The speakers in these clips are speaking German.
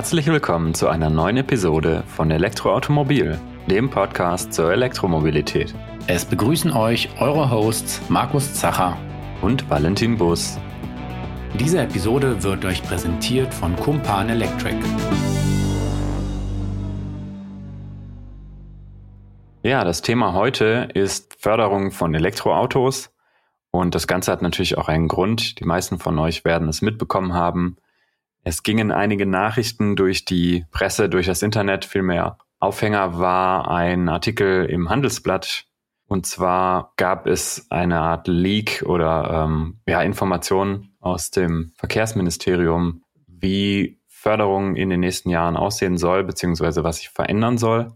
Herzlich willkommen zu einer neuen Episode von Elektroautomobil, dem Podcast zur Elektromobilität. Es begrüßen euch eure Hosts Markus Zacher und Valentin Bus. Diese Episode wird euch präsentiert von Kumpan Electric. Ja, das Thema heute ist Förderung von Elektroautos. Und das Ganze hat natürlich auch einen Grund. Die meisten von euch werden es mitbekommen haben. Es gingen einige Nachrichten durch die Presse, durch das Internet. Vielmehr Aufhänger war ein Artikel im Handelsblatt. Und zwar gab es eine Art Leak oder ähm, ja, Informationen aus dem Verkehrsministerium, wie Förderung in den nächsten Jahren aussehen soll, beziehungsweise was sich verändern soll.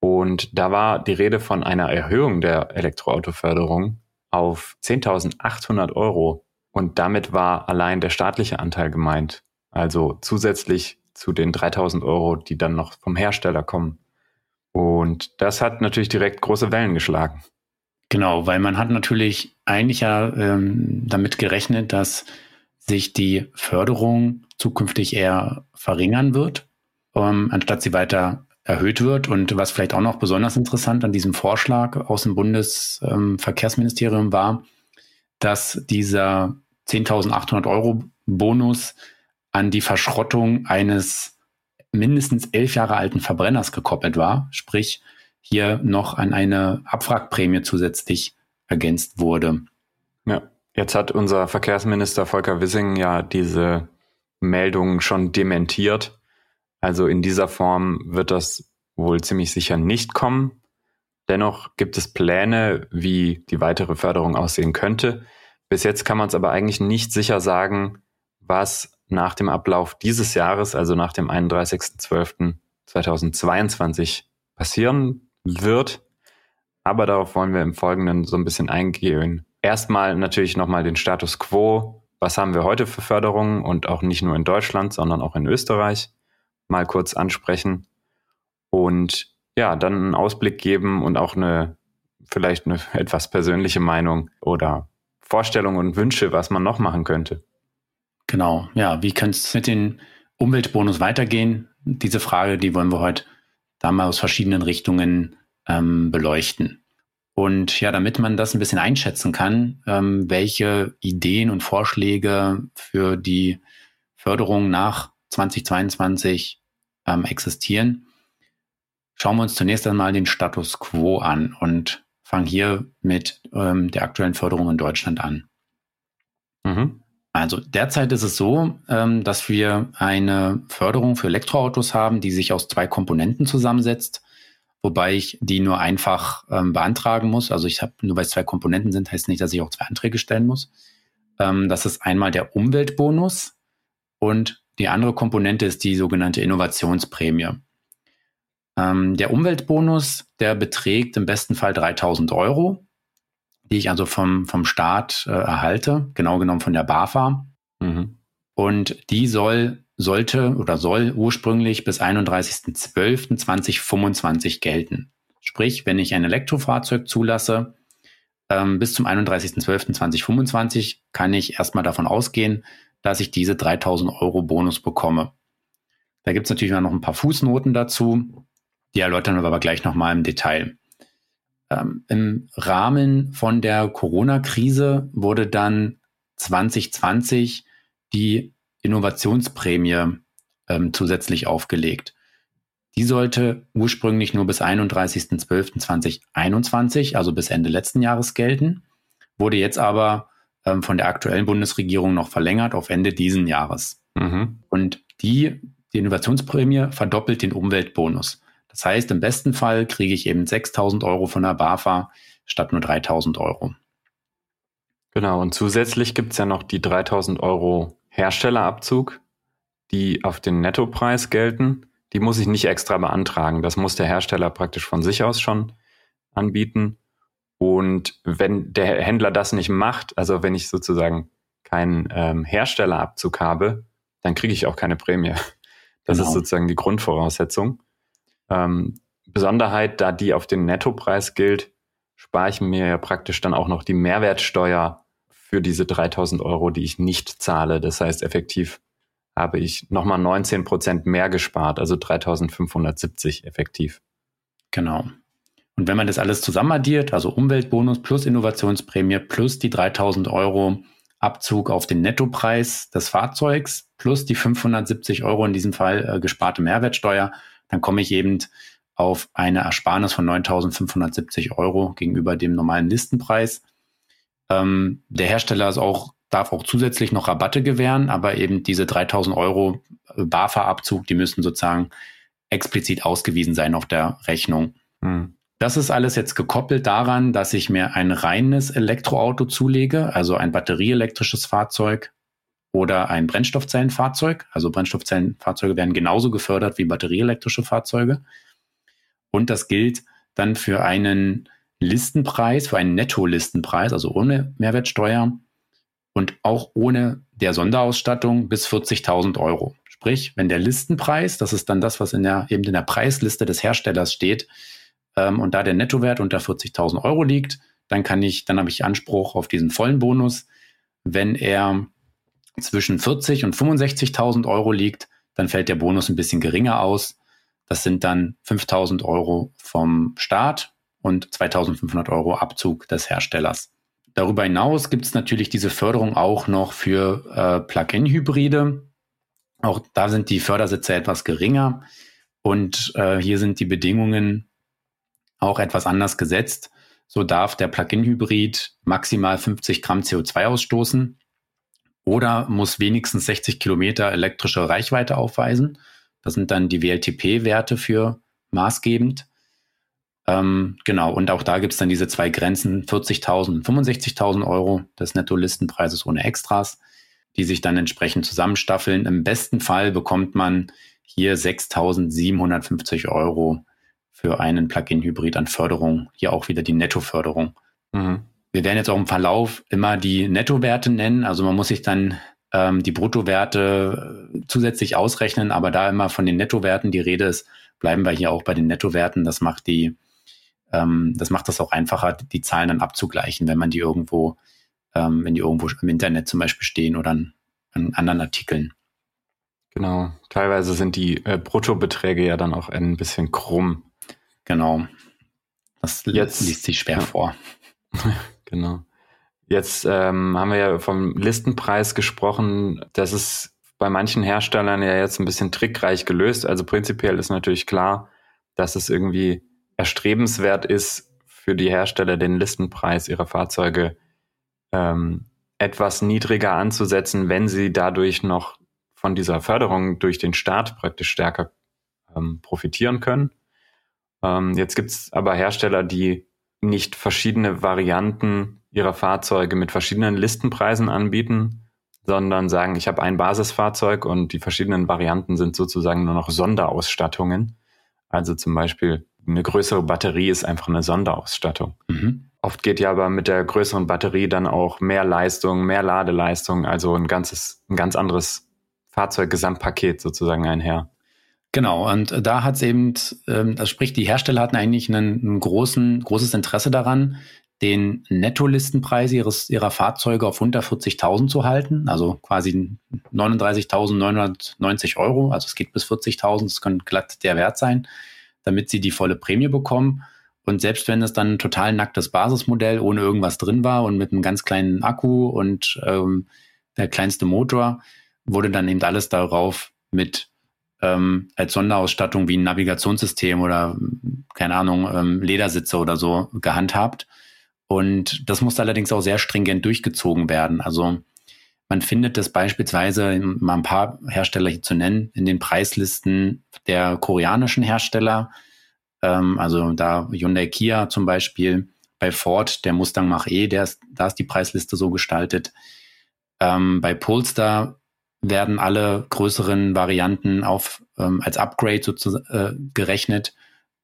Und da war die Rede von einer Erhöhung der Elektroautoförderung auf 10.800 Euro. Und damit war allein der staatliche Anteil gemeint. Also zusätzlich zu den 3000 Euro, die dann noch vom Hersteller kommen. Und das hat natürlich direkt große Wellen geschlagen. Genau, weil man hat natürlich eigentlich ja ähm, damit gerechnet, dass sich die Förderung zukünftig eher verringern wird, ähm, anstatt sie weiter erhöht wird. Und was vielleicht auch noch besonders interessant an diesem Vorschlag aus dem Bundesverkehrsministerium ähm, war, dass dieser 10.800 Euro Bonus an die Verschrottung eines mindestens elf Jahre alten Verbrenners gekoppelt war, sprich hier noch an eine Abwrackprämie zusätzlich ergänzt wurde. Ja, jetzt hat unser Verkehrsminister Volker Wissing ja diese Meldung schon dementiert. Also in dieser Form wird das wohl ziemlich sicher nicht kommen. Dennoch gibt es Pläne, wie die weitere Förderung aussehen könnte. Bis jetzt kann man es aber eigentlich nicht sicher sagen, was nach dem Ablauf dieses Jahres, also nach dem 31.12.2022 passieren wird. Aber darauf wollen wir im Folgenden so ein bisschen eingehen. Erstmal natürlich nochmal den Status quo. Was haben wir heute für Förderungen und auch nicht nur in Deutschland, sondern auch in Österreich mal kurz ansprechen. Und ja, dann einen Ausblick geben und auch eine, vielleicht eine etwas persönliche Meinung oder Vorstellungen und Wünsche, was man noch machen könnte. Genau, ja, wie könnte es mit den Umweltbonus weitergehen? Diese Frage, die wollen wir heute da mal aus verschiedenen Richtungen ähm, beleuchten. Und ja, damit man das ein bisschen einschätzen kann, ähm, welche Ideen und Vorschläge für die Förderung nach 2022 ähm, existieren, schauen wir uns zunächst einmal den Status quo an und fangen hier mit ähm, der aktuellen Förderung in Deutschland an. Mhm. Also derzeit ist es so, ähm, dass wir eine Förderung für Elektroautos haben, die sich aus zwei Komponenten zusammensetzt, wobei ich die nur einfach ähm, beantragen muss. Also ich habe nur weil es zwei Komponenten sind, heißt nicht, dass ich auch zwei Anträge stellen muss. Ähm, das ist einmal der Umweltbonus und die andere Komponente ist die sogenannte Innovationsprämie. Ähm, der Umweltbonus, der beträgt im besten Fall 3000 Euro die ich also vom, vom Staat äh, erhalte, genau genommen von der BAFA. Mhm. Und die soll, sollte oder soll ursprünglich bis 31.12.2025 gelten. Sprich, wenn ich ein Elektrofahrzeug zulasse, ähm, bis zum 31.12.2025 kann ich erstmal davon ausgehen, dass ich diese 3000 Euro Bonus bekomme. Da gibt es natürlich noch ein paar Fußnoten dazu, die erläutern wir aber gleich nochmal im Detail. Ähm, Im Rahmen von der Corona-Krise wurde dann 2020 die Innovationsprämie ähm, zusätzlich aufgelegt. Die sollte ursprünglich nur bis 31.12.2021, also bis Ende letzten Jahres gelten, wurde jetzt aber ähm, von der aktuellen Bundesregierung noch verlängert auf Ende diesen Jahres. Mhm. Und die, die Innovationsprämie verdoppelt den Umweltbonus. Das heißt, im besten Fall kriege ich eben 6000 Euro von der BAFA statt nur 3000 Euro. Genau, und zusätzlich gibt es ja noch die 3000 Euro Herstellerabzug, die auf den Nettopreis gelten. Die muss ich nicht extra beantragen. Das muss der Hersteller praktisch von sich aus schon anbieten. Und wenn der Händler das nicht macht, also wenn ich sozusagen keinen ähm, Herstellerabzug habe, dann kriege ich auch keine Prämie. Das genau. ist sozusagen die Grundvoraussetzung. Ähm, Besonderheit, da die auf den Nettopreis gilt, spare ich mir ja praktisch dann auch noch die Mehrwertsteuer für diese 3000 Euro, die ich nicht zahle. Das heißt, effektiv habe ich nochmal 19 Prozent mehr gespart, also 3570 effektiv. Genau. Und wenn man das alles zusammenaddiert, also Umweltbonus plus Innovationsprämie plus die 3000 Euro Abzug auf den Nettopreis des Fahrzeugs plus die 570 Euro in diesem Fall äh, gesparte Mehrwertsteuer, dann komme ich eben auf eine Ersparnis von 9.570 Euro gegenüber dem normalen Listenpreis. Ähm, der Hersteller ist auch, darf auch zusätzlich noch Rabatte gewähren, aber eben diese 3.000 Euro BAFA-Abzug, die müssen sozusagen explizit ausgewiesen sein auf der Rechnung. Hm. Das ist alles jetzt gekoppelt daran, dass ich mir ein reines Elektroauto zulege, also ein batterieelektrisches Fahrzeug oder ein Brennstoffzellenfahrzeug. Also Brennstoffzellenfahrzeuge werden genauso gefördert wie batterieelektrische Fahrzeuge. Und das gilt dann für einen Listenpreis, für einen Netto-Listenpreis, also ohne Mehrwertsteuer und auch ohne der Sonderausstattung bis 40.000 Euro. Sprich, wenn der Listenpreis, das ist dann das, was in der, eben in der Preisliste des Herstellers steht, ähm, und da der Nettowert unter 40.000 Euro liegt, dann kann ich, dann habe ich Anspruch auf diesen vollen Bonus. Wenn er zwischen 40 und 65.000 Euro liegt, dann fällt der Bonus ein bisschen geringer aus. Das sind dann 5.000 Euro vom Staat und 2.500 Euro Abzug des Herstellers. Darüber hinaus gibt es natürlich diese Förderung auch noch für äh, Plug-in-Hybride. Auch da sind die Fördersätze etwas geringer und äh, hier sind die Bedingungen auch etwas anders gesetzt. So darf der Plug-in-Hybrid maximal 50 Gramm CO2 ausstoßen oder muss wenigstens 60 Kilometer elektrische Reichweite aufweisen. Das sind dann die WLTP-Werte für maßgebend. Ähm, genau, und auch da gibt es dann diese zwei Grenzen, 40.000 und 65.000 Euro des Netto-Listenpreises ohne Extras, die sich dann entsprechend zusammenstaffeln. Im besten Fall bekommt man hier 6.750 Euro für einen Plug-in-Hybrid an Förderung. Hier auch wieder die Nettoförderung. Mhm. Wir werden jetzt auch im Verlauf immer die Nettowerte nennen. Also man muss sich dann ähm, die Bruttowerte äh, zusätzlich ausrechnen, aber da immer von den Nettowerten die Rede ist, bleiben wir hier auch bei den Nettowerten. Das macht die, ähm, das macht das auch einfacher, die Zahlen dann abzugleichen, wenn man die irgendwo, ähm, wenn die irgendwo im Internet zum Beispiel stehen oder an, an anderen Artikeln. Genau. Teilweise sind die äh, Bruttobeträge ja dann auch ein bisschen krumm. Genau. Das Jetzt, liest sich schwer ja. vor. genau. Jetzt ähm, haben wir ja vom Listenpreis gesprochen. Das ist bei manchen Herstellern ja jetzt ein bisschen trickreich gelöst. Also prinzipiell ist natürlich klar, dass es irgendwie erstrebenswert ist, für die Hersteller den Listenpreis ihrer Fahrzeuge ähm, etwas niedriger anzusetzen, wenn sie dadurch noch von dieser Förderung durch den Staat praktisch stärker ähm, profitieren können. Ähm, jetzt gibt es aber Hersteller, die nicht verschiedene Varianten ihrer Fahrzeuge mit verschiedenen Listenpreisen anbieten, sondern sagen, ich habe ein Basisfahrzeug und die verschiedenen Varianten sind sozusagen nur noch Sonderausstattungen. Also zum Beispiel eine größere Batterie ist einfach eine Sonderausstattung. Mhm. Oft geht ja aber mit der größeren Batterie dann auch mehr Leistung, mehr Ladeleistung, also ein ganzes, ein ganz anderes Fahrzeuggesamtpaket sozusagen einher. Genau, und da hat es eben, ähm, das spricht, die Hersteller hatten eigentlich einen großen, großes Interesse daran, den Nettolistenpreis ihres, ihrer Fahrzeuge auf unter 40.000 zu halten, also quasi 39.990 Euro, also es geht bis 40.000, das kann glatt der Wert sein, damit sie die volle Prämie bekommen. Und selbst wenn es dann ein total nacktes Basismodell ohne irgendwas drin war und mit einem ganz kleinen Akku und ähm, der kleinste Motor, wurde dann eben alles darauf mit ähm, als Sonderausstattung wie ein Navigationssystem oder keine Ahnung, ähm, Ledersitze oder so gehandhabt. Und das muss allerdings auch sehr stringent durchgezogen werden. Also man findet das beispielsweise, mal ein paar Hersteller hier zu nennen, in den Preislisten der koreanischen Hersteller. Ähm, also da Hyundai Kia zum Beispiel, bei Ford der Mustang Mach-E, da ist die Preisliste so gestaltet. Ähm, bei Polestar werden alle größeren Varianten auf ähm, als Upgrade sozusagen äh, gerechnet.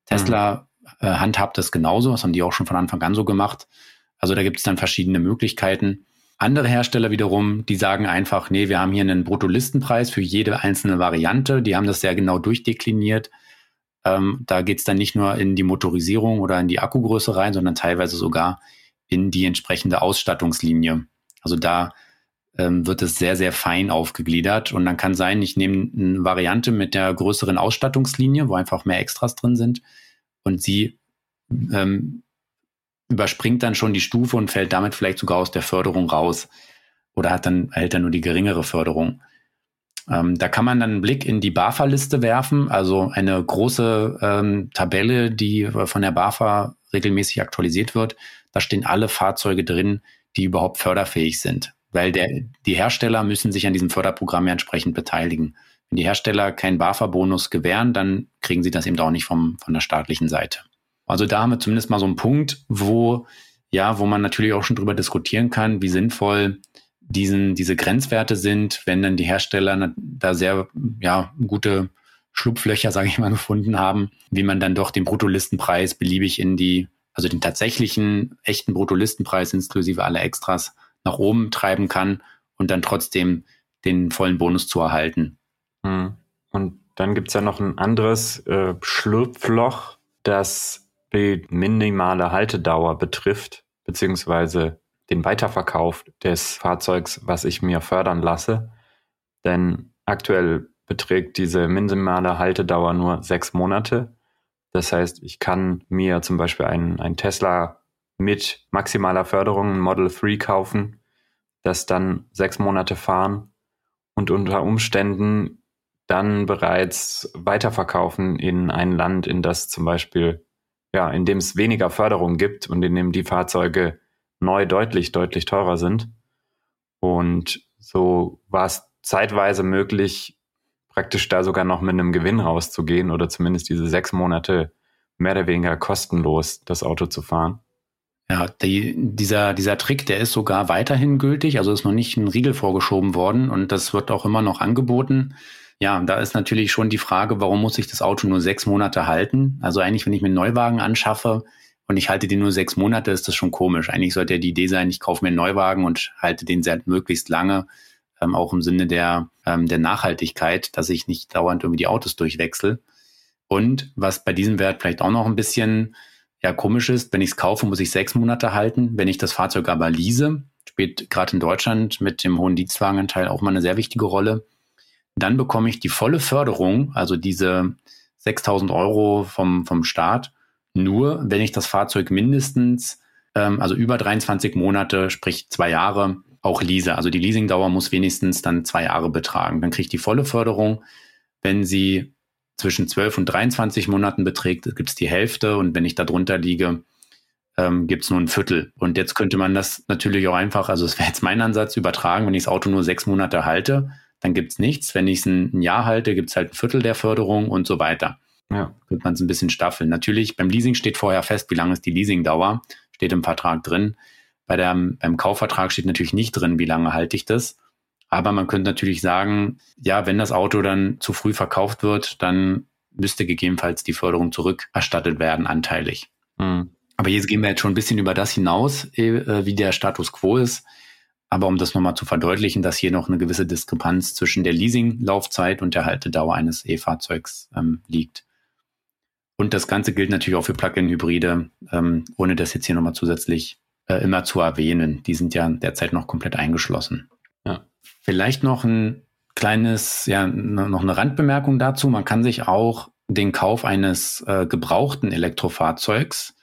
Tesla mhm. äh, handhabt das genauso, das haben die auch schon von Anfang an so gemacht. Also da gibt es dann verschiedene Möglichkeiten. Andere Hersteller wiederum, die sagen einfach, nee, wir haben hier einen Bruttolistenpreis für jede einzelne Variante. Die haben das sehr genau durchdekliniert. Ähm, da geht es dann nicht nur in die Motorisierung oder in die Akkugröße rein, sondern teilweise sogar in die entsprechende Ausstattungslinie. Also da ähm, wird es sehr, sehr fein aufgegliedert. Und dann kann sein, ich nehme eine Variante mit der größeren Ausstattungslinie, wo einfach mehr Extras drin sind. Und sie ähm, überspringt dann schon die Stufe und fällt damit vielleicht sogar aus der Förderung raus. Oder hat dann, erhält dann nur die geringere Förderung. Ähm, da kann man dann einen Blick in die BAFA-Liste werfen, also eine große ähm, Tabelle, die von der BAFA regelmäßig aktualisiert wird. Da stehen alle Fahrzeuge drin, die überhaupt förderfähig sind, weil der, die Hersteller müssen sich an diesem Förderprogramm ja entsprechend beteiligen. Wenn die Hersteller keinen BAFA-Bonus gewähren, dann kriegen sie das eben auch nicht vom, von der staatlichen Seite. Also da haben wir zumindest mal so einen Punkt, wo, ja, wo man natürlich auch schon drüber diskutieren kann, wie sinnvoll diesen, diese Grenzwerte sind, wenn dann die Hersteller da sehr ja, gute Schlupflöcher, sage ich mal, gefunden haben, wie man dann doch den Bruttolistenpreis beliebig in die, also den tatsächlichen echten Bruttolistenpreis inklusive aller Extras nach oben treiben kann und dann trotzdem den vollen Bonus zu erhalten. Hm. Und dann gibt's ja noch ein anderes äh, Schlupfloch, das die minimale Haltedauer betrifft, beziehungsweise den Weiterverkauf des Fahrzeugs, was ich mir fördern lasse. Denn aktuell beträgt diese minimale Haltedauer nur sechs Monate. Das heißt, ich kann mir zum Beispiel ein, ein Tesla mit maximaler Förderung, ein Model 3 kaufen, das dann sechs Monate fahren und unter Umständen dann bereits weiterverkaufen in ein Land, in das zum Beispiel, ja, in dem es weniger Förderung gibt und in dem die Fahrzeuge neu deutlich, deutlich teurer sind. Und so war es zeitweise möglich, praktisch da sogar noch mit einem Gewinn rauszugehen oder zumindest diese sechs Monate mehr oder weniger kostenlos das Auto zu fahren. Ja, die, dieser, dieser Trick, der ist sogar weiterhin gültig, also ist noch nicht ein Riegel vorgeschoben worden und das wird auch immer noch angeboten. Ja, da ist natürlich schon die Frage, warum muss ich das Auto nur sechs Monate halten? Also eigentlich, wenn ich mir einen Neuwagen anschaffe, und ich halte den nur sechs Monate, ist das schon komisch. Eigentlich sollte ja die Idee sein, ich kaufe mir einen Neuwagen und halte den sehr möglichst lange, ähm, auch im Sinne der, ähm, der Nachhaltigkeit, dass ich nicht dauernd irgendwie die Autos durchwechsel. Und was bei diesem Wert vielleicht auch noch ein bisschen ja, komisch ist, wenn ich es kaufe, muss ich sechs Monate halten. Wenn ich das Fahrzeug aber lease, spielt gerade in Deutschland mit dem hohen Dienstwagenanteil auch mal eine sehr wichtige Rolle, dann bekomme ich die volle Förderung, also diese 6000 Euro vom, vom Staat nur, wenn ich das Fahrzeug mindestens, ähm, also über 23 Monate, sprich zwei Jahre, auch lease. Also die Leasingdauer muss wenigstens dann zwei Jahre betragen. Dann kriege ich die volle Förderung. Wenn sie zwischen 12 und 23 Monaten beträgt, gibt es die Hälfte. Und wenn ich da drunter liege, ähm, gibt es nur ein Viertel. Und jetzt könnte man das natürlich auch einfach, also es wäre jetzt mein Ansatz, übertragen, wenn ich das Auto nur sechs Monate halte, dann gibt es nichts. Wenn ich es ein, ein Jahr halte, gibt es halt ein Viertel der Förderung und so weiter. Ja. Wird man es ein bisschen staffeln. Natürlich, beim Leasing steht vorher fest, wie lange ist die Leasingdauer, steht im Vertrag drin. Bei der, beim Kaufvertrag steht natürlich nicht drin, wie lange halte ich das. Aber man könnte natürlich sagen, ja, wenn das Auto dann zu früh verkauft wird, dann müsste gegebenenfalls die Förderung zurückerstattet werden, anteilig. Mhm. Aber jetzt gehen wir jetzt schon ein bisschen über das hinaus, äh, wie der Status quo ist. Aber um das nochmal zu verdeutlichen, dass hier noch eine gewisse Diskrepanz zwischen der Leasinglaufzeit und der Haltedauer eines E-Fahrzeugs ähm, liegt. Und das Ganze gilt natürlich auch für Plug-in-Hybride, ähm, ohne das jetzt hier nochmal zusätzlich äh, immer zu erwähnen. Die sind ja derzeit noch komplett eingeschlossen. Vielleicht noch ein kleines, ja, noch eine Randbemerkung dazu. Man kann sich auch den Kauf eines äh, gebrauchten Elektrofahrzeugs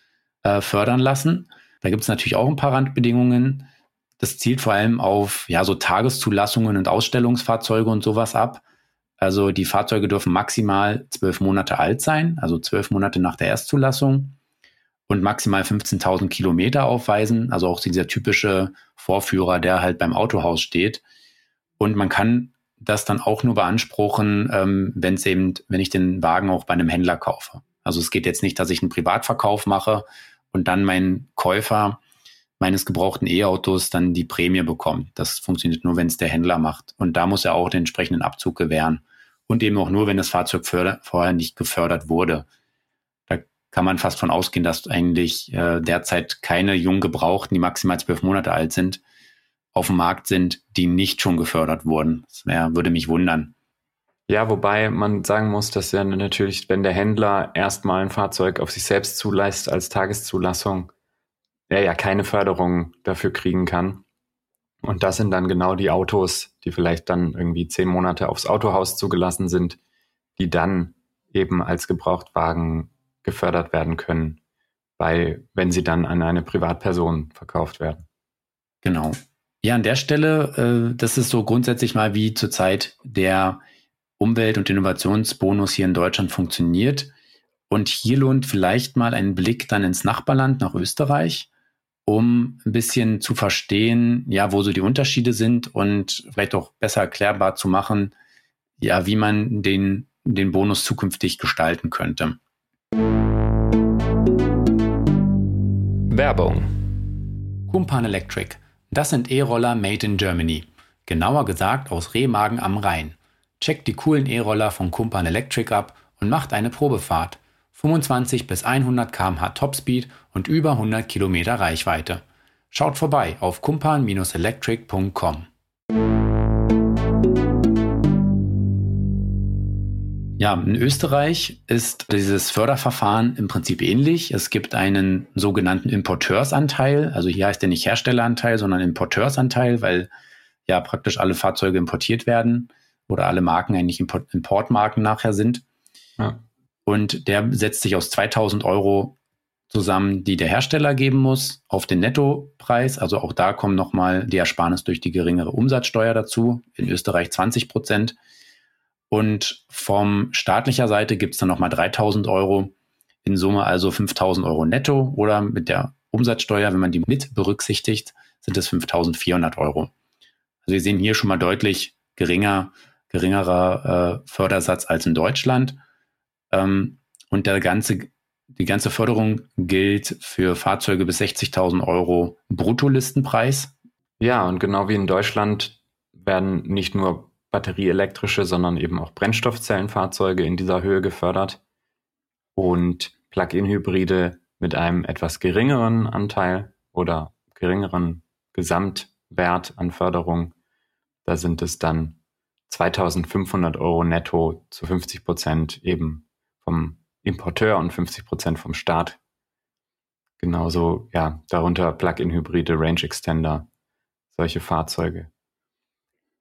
äh, fördern lassen. Da gibt es natürlich auch ein paar Randbedingungen. Das zielt vor allem auf ja so Tageszulassungen und Ausstellungsfahrzeuge und sowas ab. Also die Fahrzeuge dürfen maximal zwölf Monate alt sein, also zwölf Monate nach der Erstzulassung und maximal 15.000 Kilometer aufweisen, also auch dieser typische Vorführer, der halt beim Autohaus steht. Und man kann das dann auch nur beanspruchen, ähm, wenn es eben, wenn ich den Wagen auch bei einem Händler kaufe. Also es geht jetzt nicht, dass ich einen Privatverkauf mache und dann mein Käufer meines gebrauchten E-Autos dann die Prämie bekommt. Das funktioniert nur, wenn es der Händler macht. Und da muss er auch den entsprechenden Abzug gewähren. Und eben auch nur, wenn das Fahrzeug vorher nicht gefördert wurde. Da kann man fast von ausgehen, dass eigentlich äh, derzeit keine jung gebrauchten, die maximal zwölf Monate alt sind, auf dem Markt sind, die nicht schon gefördert wurden. Das wär, würde mich wundern. Ja, wobei man sagen muss, dass ja natürlich, wenn der Händler erstmal ein Fahrzeug auf sich selbst zulässt als Tageszulassung, er ja keine Förderung dafür kriegen kann. Und das sind dann genau die Autos, die vielleicht dann irgendwie zehn Monate aufs Autohaus zugelassen sind, die dann eben als Gebrauchtwagen gefördert werden können, bei, wenn sie dann an eine Privatperson verkauft werden. Genau. Ja, an der Stelle, äh, das ist so grundsätzlich mal, wie zurzeit der Umwelt- und Innovationsbonus hier in Deutschland funktioniert. Und hier lohnt vielleicht mal ein Blick dann ins Nachbarland nach Österreich, um ein bisschen zu verstehen, ja, wo so die Unterschiede sind und vielleicht auch besser erklärbar zu machen, ja, wie man den, den Bonus zukünftig gestalten könnte. Werbung. Kumpan Electric. Das sind E-Roller made in Germany. Genauer gesagt aus Remagen am Rhein. Checkt die coolen E-Roller von Kumpan Electric ab und macht eine Probefahrt. 25 bis 100 km/h Topspeed und über 100 Kilometer Reichweite. Schaut vorbei auf kumpan-electric.com. Ja, in Österreich ist dieses Förderverfahren im Prinzip ähnlich. Es gibt einen sogenannten Importeursanteil. Also hier heißt der nicht Herstelleranteil, sondern Importeursanteil, weil ja praktisch alle Fahrzeuge importiert werden oder alle Marken eigentlich Import Importmarken nachher sind. Ja. Und der setzt sich aus 2000 Euro zusammen, die der Hersteller geben muss, auf den Nettopreis. Also auch da kommen nochmal die Ersparnis durch die geringere Umsatzsteuer dazu. In Österreich 20 Prozent. Und vom staatlicher Seite gibt es dann nochmal 3000 Euro, in Summe also 5000 Euro netto oder mit der Umsatzsteuer, wenn man die mit berücksichtigt, sind es 5400 Euro. Also wir sehen hier schon mal deutlich geringer, geringerer äh, Fördersatz als in Deutschland. Ähm, und der ganze, die ganze Förderung gilt für Fahrzeuge bis 60.000 Euro Bruttolistenpreis. Ja, und genau wie in Deutschland werden nicht nur batterieelektrische, sondern eben auch Brennstoffzellenfahrzeuge in dieser Höhe gefördert und Plug-in-Hybride mit einem etwas geringeren Anteil oder geringeren Gesamtwert an Förderung. Da sind es dann 2500 Euro netto zu 50 Prozent eben vom Importeur und 50 Prozent vom Staat. Genauso, ja, darunter Plug-in-Hybride, Range Extender, solche Fahrzeuge.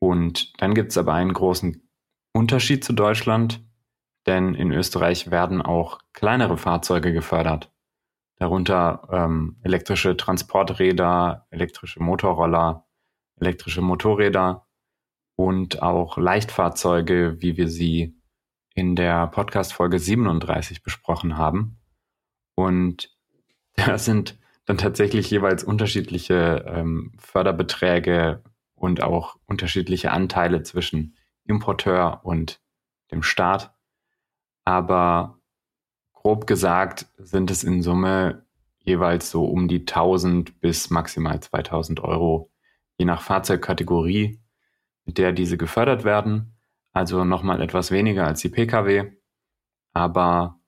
Und dann gibt es aber einen großen Unterschied zu Deutschland, denn in Österreich werden auch kleinere Fahrzeuge gefördert. Darunter ähm, elektrische Transporträder, elektrische Motorroller, elektrische Motorräder und auch Leichtfahrzeuge, wie wir sie in der Podcast-Folge 37 besprochen haben. Und da sind dann tatsächlich jeweils unterschiedliche ähm, Förderbeträge und auch unterschiedliche Anteile zwischen Importeur und dem Staat. Aber grob gesagt sind es in Summe jeweils so um die 1000 bis maximal 2000 Euro, je nach Fahrzeugkategorie, mit der diese gefördert werden. Also nochmal etwas weniger als die Pkw, aber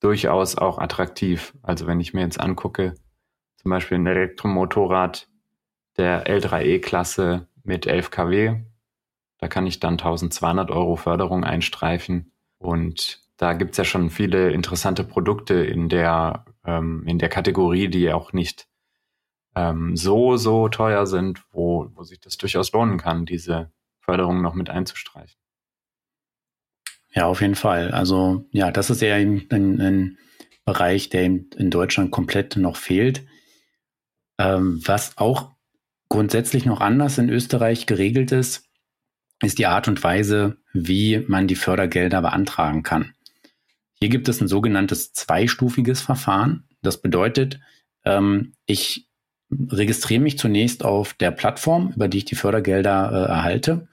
durchaus auch attraktiv. Also wenn ich mir jetzt angucke, zum Beispiel ein Elektromotorrad der L3E-Klasse mit 11 kW. Da kann ich dann 1200 Euro Förderung einstreichen. Und da gibt's ja schon viele interessante Produkte in der, ähm, in der Kategorie, die auch nicht ähm, so, so teuer sind, wo, wo sich das durchaus lohnen kann, diese Förderung noch mit einzustreichen. Ja, auf jeden Fall. Also ja, das ist ein, ein, ein Bereich, der in Deutschland komplett noch fehlt. Ähm, was auch grundsätzlich noch anders in Österreich geregelt ist, ist die Art und Weise, wie man die Fördergelder beantragen kann. Hier gibt es ein sogenanntes zweistufiges Verfahren. Das bedeutet, ähm, ich registriere mich zunächst auf der Plattform, über die ich die Fördergelder äh, erhalte.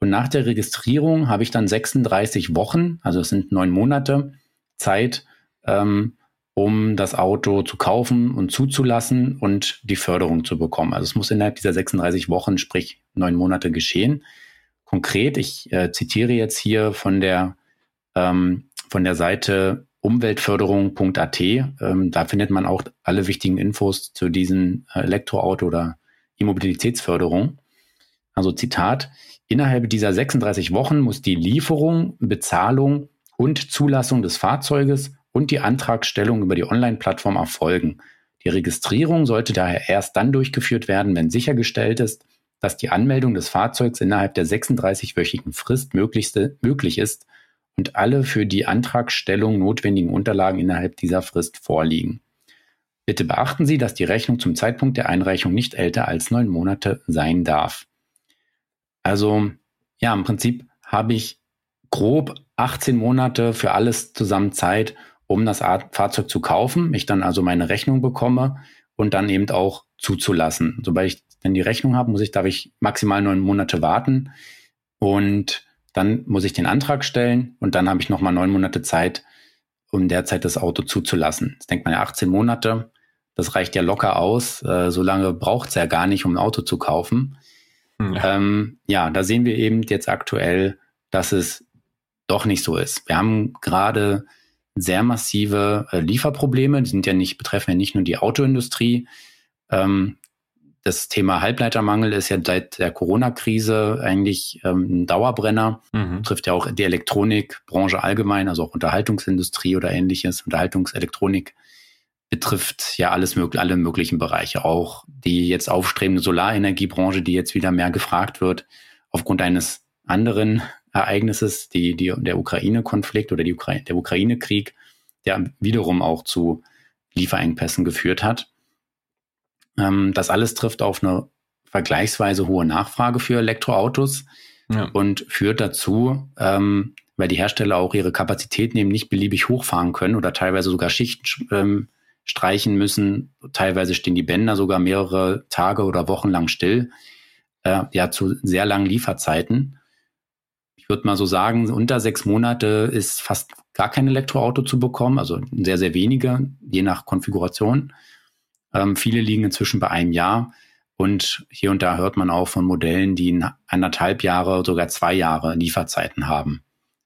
Und nach der Registrierung habe ich dann 36 Wochen, also es sind neun Monate Zeit, ähm, um das Auto zu kaufen und zuzulassen und die Förderung zu bekommen. Also es muss innerhalb dieser 36 Wochen, sprich neun Monate geschehen. Konkret, ich äh, zitiere jetzt hier von der, ähm, von der Seite umweltförderung.at. Ähm, da findet man auch alle wichtigen Infos zu diesen Elektroauto oder E-Mobilitätsförderung. Also Zitat, innerhalb dieser 36 Wochen muss die Lieferung, Bezahlung und Zulassung des Fahrzeuges und die Antragstellung über die Online-Plattform erfolgen. Die Registrierung sollte daher erst dann durchgeführt werden, wenn sichergestellt ist, dass die Anmeldung des Fahrzeugs innerhalb der 36-wöchigen Frist möglich ist und alle für die Antragstellung notwendigen Unterlagen innerhalb dieser Frist vorliegen. Bitte beachten Sie, dass die Rechnung zum Zeitpunkt der Einreichung nicht älter als neun Monate sein darf. Also ja, im Prinzip habe ich grob 18 Monate für alles zusammen Zeit, um das Fahrzeug zu kaufen. Ich dann also meine Rechnung bekomme und dann eben auch zuzulassen. Sobald ich dann die Rechnung habe, muss ich, darf ich maximal neun Monate warten und dann muss ich den Antrag stellen und dann habe ich nochmal neun Monate Zeit, um derzeit das Auto zuzulassen. Jetzt denkt man ja 18 Monate, das reicht ja locker aus. Äh, so lange braucht es ja gar nicht, um ein Auto zu kaufen. Hm, ja. Ähm, ja, da sehen wir eben jetzt aktuell, dass es doch nicht so ist. Wir haben gerade sehr massive äh, Lieferprobleme. Die sind ja nicht, betreffen ja nicht nur die Autoindustrie. Ähm, das Thema Halbleitermangel ist ja seit der Corona-Krise eigentlich ähm, ein Dauerbrenner. Mhm. Trifft ja auch die Elektronikbranche allgemein, also auch Unterhaltungsindustrie oder ähnliches. Unterhaltungselektronik betrifft ja alles mögliche, alle möglichen Bereiche. Auch die jetzt aufstrebende Solarenergiebranche, die jetzt wieder mehr gefragt wird, aufgrund eines anderen Ereignisses, die, die, der Ukraine-Konflikt oder die Ukra der Ukraine-Krieg, der wiederum auch zu Lieferengpässen geführt hat. Ähm, das alles trifft auf eine vergleichsweise hohe Nachfrage für Elektroautos ja. und führt dazu, ähm, weil die Hersteller auch ihre Kapazitäten eben nicht beliebig hochfahren können oder teilweise sogar Schichten ähm, streichen müssen. Teilweise stehen die Bänder sogar mehrere Tage oder Wochen lang still, äh, ja, zu sehr langen Lieferzeiten ich würde mal so sagen, unter sechs Monate ist fast gar kein Elektroauto zu bekommen, also sehr, sehr wenige, je nach Konfiguration. Ähm, viele liegen inzwischen bei einem Jahr und hier und da hört man auch von Modellen, die anderthalb Jahre, sogar zwei Jahre Lieferzeiten haben.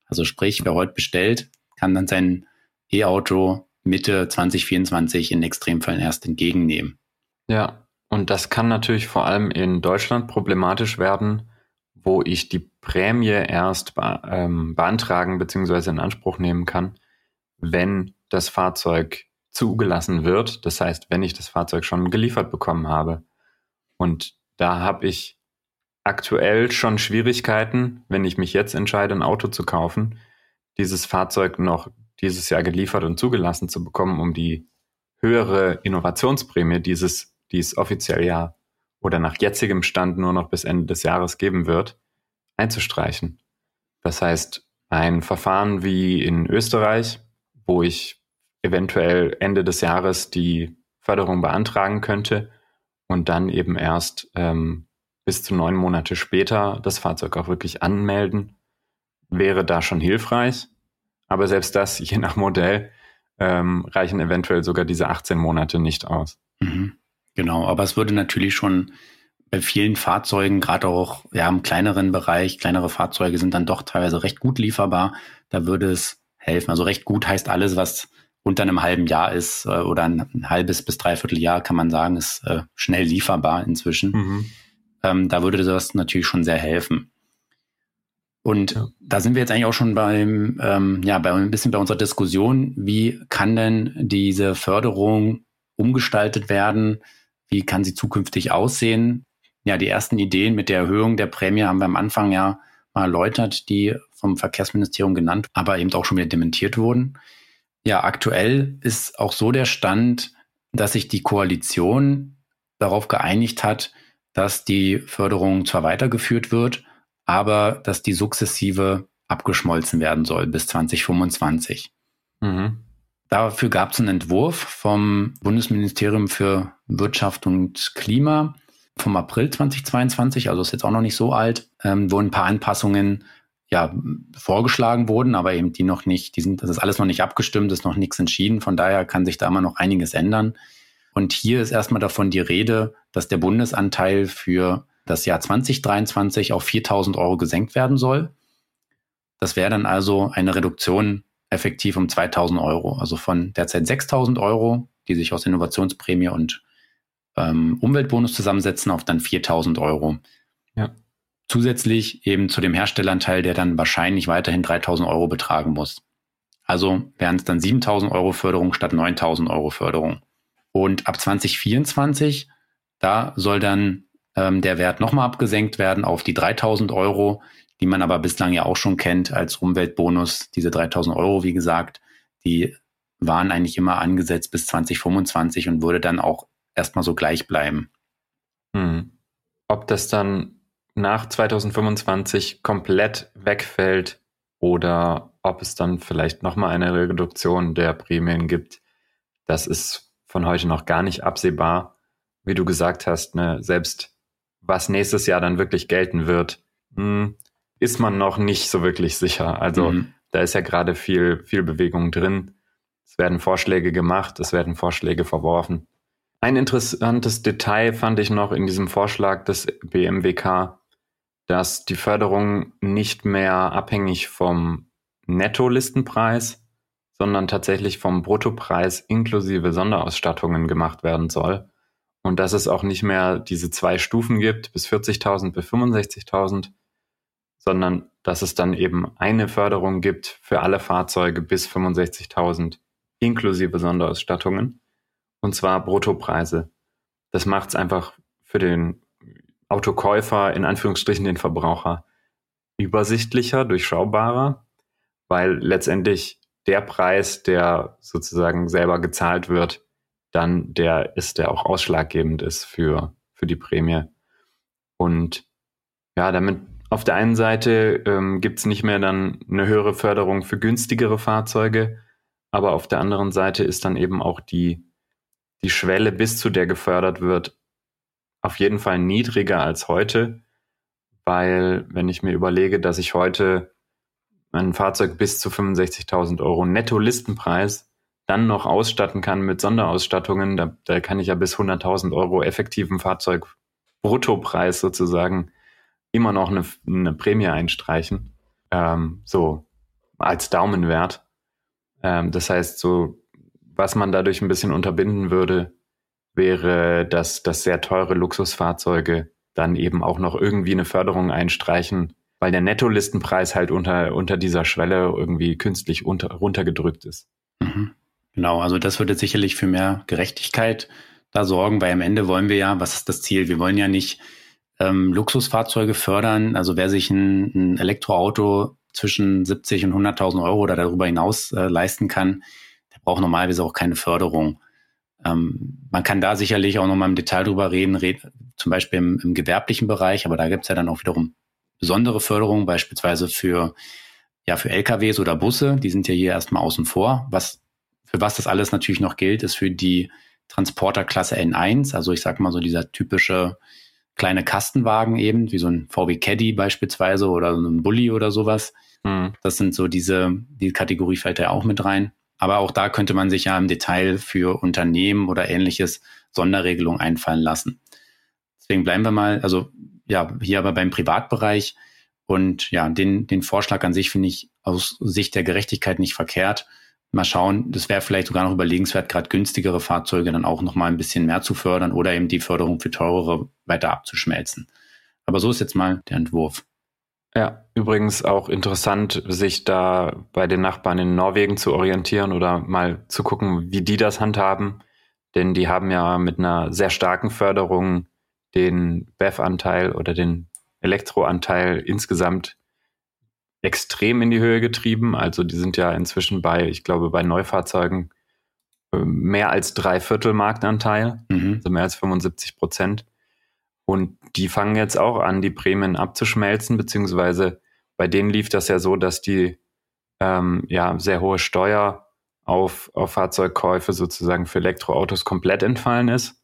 Also sprich, wer heute bestellt, kann dann sein E-Auto Mitte 2024 in Extremfällen erst entgegennehmen. Ja, und das kann natürlich vor allem in Deutschland problematisch werden, wo ich die Prämie erst be ähm, beantragen bzw. in Anspruch nehmen kann, wenn das Fahrzeug zugelassen wird. Das heißt, wenn ich das Fahrzeug schon geliefert bekommen habe. Und da habe ich aktuell schon Schwierigkeiten, wenn ich mich jetzt entscheide, ein Auto zu kaufen, dieses Fahrzeug noch dieses Jahr geliefert und zugelassen zu bekommen, um die höhere Innovationsprämie dieses, die es offiziell ja oder nach jetzigem Stand nur noch bis Ende des Jahres geben wird, einzustreichen. Das heißt, ein Verfahren wie in Österreich, wo ich eventuell Ende des Jahres die Förderung beantragen könnte und dann eben erst ähm, bis zu neun Monate später das Fahrzeug auch wirklich anmelden, wäre da schon hilfreich. Aber selbst das, je nach Modell, ähm, reichen eventuell sogar diese 18 Monate nicht aus. Mhm. Genau, aber es würde natürlich schon bei vielen Fahrzeugen, gerade auch ja, im kleineren Bereich, kleinere Fahrzeuge sind dann doch teilweise recht gut lieferbar. Da würde es helfen. Also recht gut heißt alles, was unter einem halben Jahr ist äh, oder ein, ein, halbes bis dreiviertel Jahr, kann man sagen, ist äh, schnell lieferbar inzwischen. Mhm. Ähm, da würde das natürlich schon sehr helfen. Und ja. da sind wir jetzt eigentlich auch schon beim, ähm, ja, bei ein bisschen bei unserer Diskussion. Wie kann denn diese Förderung umgestaltet werden? Wie kann sie zukünftig aussehen? Ja, die ersten Ideen mit der Erhöhung der Prämie haben wir am Anfang ja mal erläutert, die vom Verkehrsministerium genannt, aber eben auch schon wieder dementiert wurden. Ja, aktuell ist auch so der Stand, dass sich die Koalition darauf geeinigt hat, dass die Förderung zwar weitergeführt wird, aber dass die sukzessive abgeschmolzen werden soll bis 2025. Mhm. Dafür gab es einen Entwurf vom Bundesministerium für Wirtschaft und Klima vom April 2022, also ist jetzt auch noch nicht so alt, ähm, wo ein paar Anpassungen ja vorgeschlagen wurden, aber eben die noch nicht, die sind, das ist alles noch nicht abgestimmt, ist noch nichts entschieden. Von daher kann sich da immer noch einiges ändern. Und hier ist erstmal davon die Rede, dass der Bundesanteil für das Jahr 2023 auf 4000 Euro gesenkt werden soll. Das wäre dann also eine Reduktion effektiv um 2000 Euro, also von derzeit 6000 Euro, die sich aus Innovationsprämie und ähm, Umweltbonus zusammensetzen, auf dann 4000 Euro. Ja. Zusätzlich eben zu dem Herstelleranteil, der dann wahrscheinlich weiterhin 3000 Euro betragen muss. Also wären es dann 7000 Euro Förderung statt 9000 Euro Förderung. Und ab 2024, da soll dann ähm, der Wert nochmal abgesenkt werden auf die 3000 Euro, die man aber bislang ja auch schon kennt als Umweltbonus. Diese 3000 Euro, wie gesagt, die waren eigentlich immer angesetzt bis 2025 und würde dann auch erstmal so gleich bleiben. Hm. Ob das dann nach 2025 komplett wegfällt oder ob es dann vielleicht nochmal eine Reduktion der Prämien gibt, das ist von heute noch gar nicht absehbar. Wie du gesagt hast, ne, selbst was nächstes Jahr dann wirklich gelten wird, hm, ist man noch nicht so wirklich sicher. Also mhm. da ist ja gerade viel, viel Bewegung drin. Es werden Vorschläge gemacht, es werden Vorschläge verworfen. Ein interessantes Detail fand ich noch in diesem Vorschlag des BMWK, dass die Förderung nicht mehr abhängig vom Nettolistenpreis, sondern tatsächlich vom Bruttopreis inklusive Sonderausstattungen gemacht werden soll. Und dass es auch nicht mehr diese zwei Stufen gibt, bis 40.000, bis 65.000, sondern dass es dann eben eine Förderung gibt für alle Fahrzeuge bis 65.000 inklusive Sonderausstattungen und zwar Bruttopreise. Das macht es einfach für den Autokäufer, in Anführungsstrichen den Verbraucher, übersichtlicher, durchschaubarer, weil letztendlich der Preis, der sozusagen selber gezahlt wird, dann der ist, der auch ausschlaggebend ist für, für die Prämie. Und ja, damit auf der einen Seite ähm, gibt es nicht mehr dann eine höhere Förderung für günstigere Fahrzeuge, aber auf der anderen Seite ist dann eben auch die die Schwelle, bis zu der gefördert wird, auf jeden Fall niedriger als heute, weil wenn ich mir überlege, dass ich heute ein Fahrzeug bis zu 65.000 Euro Netto-Listenpreis dann noch ausstatten kann mit Sonderausstattungen, da, da kann ich ja bis 100.000 Euro effektiven Fahrzeug Bruttopreis sozusagen immer noch eine, eine Prämie einstreichen, ähm, so als Daumenwert. Ähm, das heißt, so was man dadurch ein bisschen unterbinden würde, wäre, dass, dass sehr teure Luxusfahrzeuge dann eben auch noch irgendwie eine Förderung einstreichen, weil der Nettolistenpreis halt unter, unter dieser Schwelle irgendwie künstlich unter, runtergedrückt ist. Mhm. Genau, also das würde sicherlich für mehr Gerechtigkeit da sorgen, weil am Ende wollen wir ja, was ist das Ziel? Wir wollen ja nicht ähm, Luxusfahrzeuge fördern. Also wer sich ein, ein Elektroauto zwischen 70 und 100.000 Euro oder darüber hinaus äh, leisten kann, braucht normalerweise auch keine Förderung. Ähm, man kann da sicherlich auch nochmal im Detail drüber reden, red, zum Beispiel im, im, gewerblichen Bereich, aber da gibt es ja dann auch wiederum besondere Förderungen, beispielsweise für, ja, für LKWs oder Busse, die sind ja hier erstmal außen vor. Was, für was das alles natürlich noch gilt, ist für die Transporterklasse N1, also ich sag mal so dieser typische kleine Kastenwagen eben, wie so ein VW Caddy beispielsweise oder so ein Bulli oder sowas. Mhm. Das sind so diese, die Kategorie fällt ja auch mit rein. Aber auch da könnte man sich ja im Detail für Unternehmen oder ähnliches Sonderregelungen einfallen lassen. Deswegen bleiben wir mal, also ja, hier aber beim Privatbereich. Und ja, den, den Vorschlag an sich finde ich aus Sicht der Gerechtigkeit nicht verkehrt. Mal schauen, das wäre vielleicht sogar noch überlegenswert, gerade günstigere Fahrzeuge dann auch noch mal ein bisschen mehr zu fördern oder eben die Förderung für teurere weiter abzuschmelzen. Aber so ist jetzt mal der Entwurf. Ja, übrigens auch interessant, sich da bei den Nachbarn in Norwegen zu orientieren oder mal zu gucken, wie die das handhaben. Denn die haben ja mit einer sehr starken Förderung den BEF-Anteil oder den Elektroanteil insgesamt extrem in die Höhe getrieben. Also die sind ja inzwischen bei, ich glaube, bei Neufahrzeugen äh, mehr als drei Viertel Marktanteil, mhm. also mehr als 75 Prozent. Und die fangen jetzt auch an, die Prämien abzuschmelzen, beziehungsweise bei denen lief das ja so, dass die ähm, ja sehr hohe Steuer auf, auf Fahrzeugkäufe sozusagen für Elektroautos komplett entfallen ist.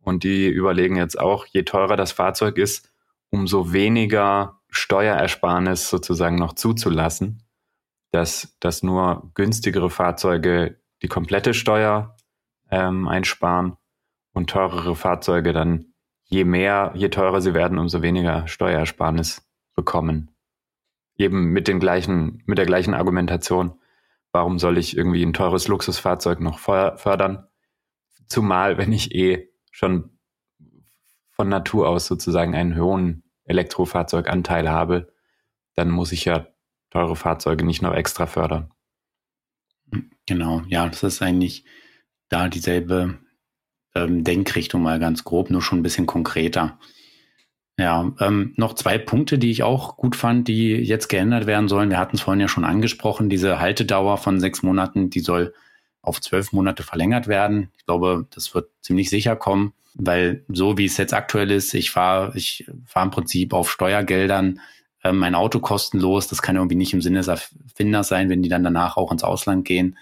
Und die überlegen jetzt auch, je teurer das Fahrzeug ist, umso weniger Steuerersparnis sozusagen noch zuzulassen, dass, dass nur günstigere Fahrzeuge die komplette Steuer ähm, einsparen und teurere Fahrzeuge dann je mehr, je teurer sie werden, umso weniger Steuersparnis bekommen. Eben mit den gleichen, mit der gleichen Argumentation. Warum soll ich irgendwie ein teures Luxusfahrzeug noch fördern? Zumal, wenn ich eh schon von Natur aus sozusagen einen hohen Elektrofahrzeuganteil habe, dann muss ich ja teure Fahrzeuge nicht noch extra fördern. Genau, ja, das ist eigentlich da dieselbe ähm, Denkrichtung mal ganz grob, nur schon ein bisschen konkreter. Ja, ähm, noch zwei Punkte, die ich auch gut fand, die jetzt geändert werden sollen. Wir hatten es vorhin ja schon angesprochen, diese Haltedauer von sechs Monaten, die soll auf zwölf Monate verlängert werden. Ich glaube, das wird ziemlich sicher kommen, weil so wie es jetzt aktuell ist, ich fahre ich fahre im Prinzip auf Steuergeldern äh, mein Auto kostenlos. Das kann irgendwie nicht im Sinne des Erfinders sein, wenn die dann danach auch ins Ausland gehen.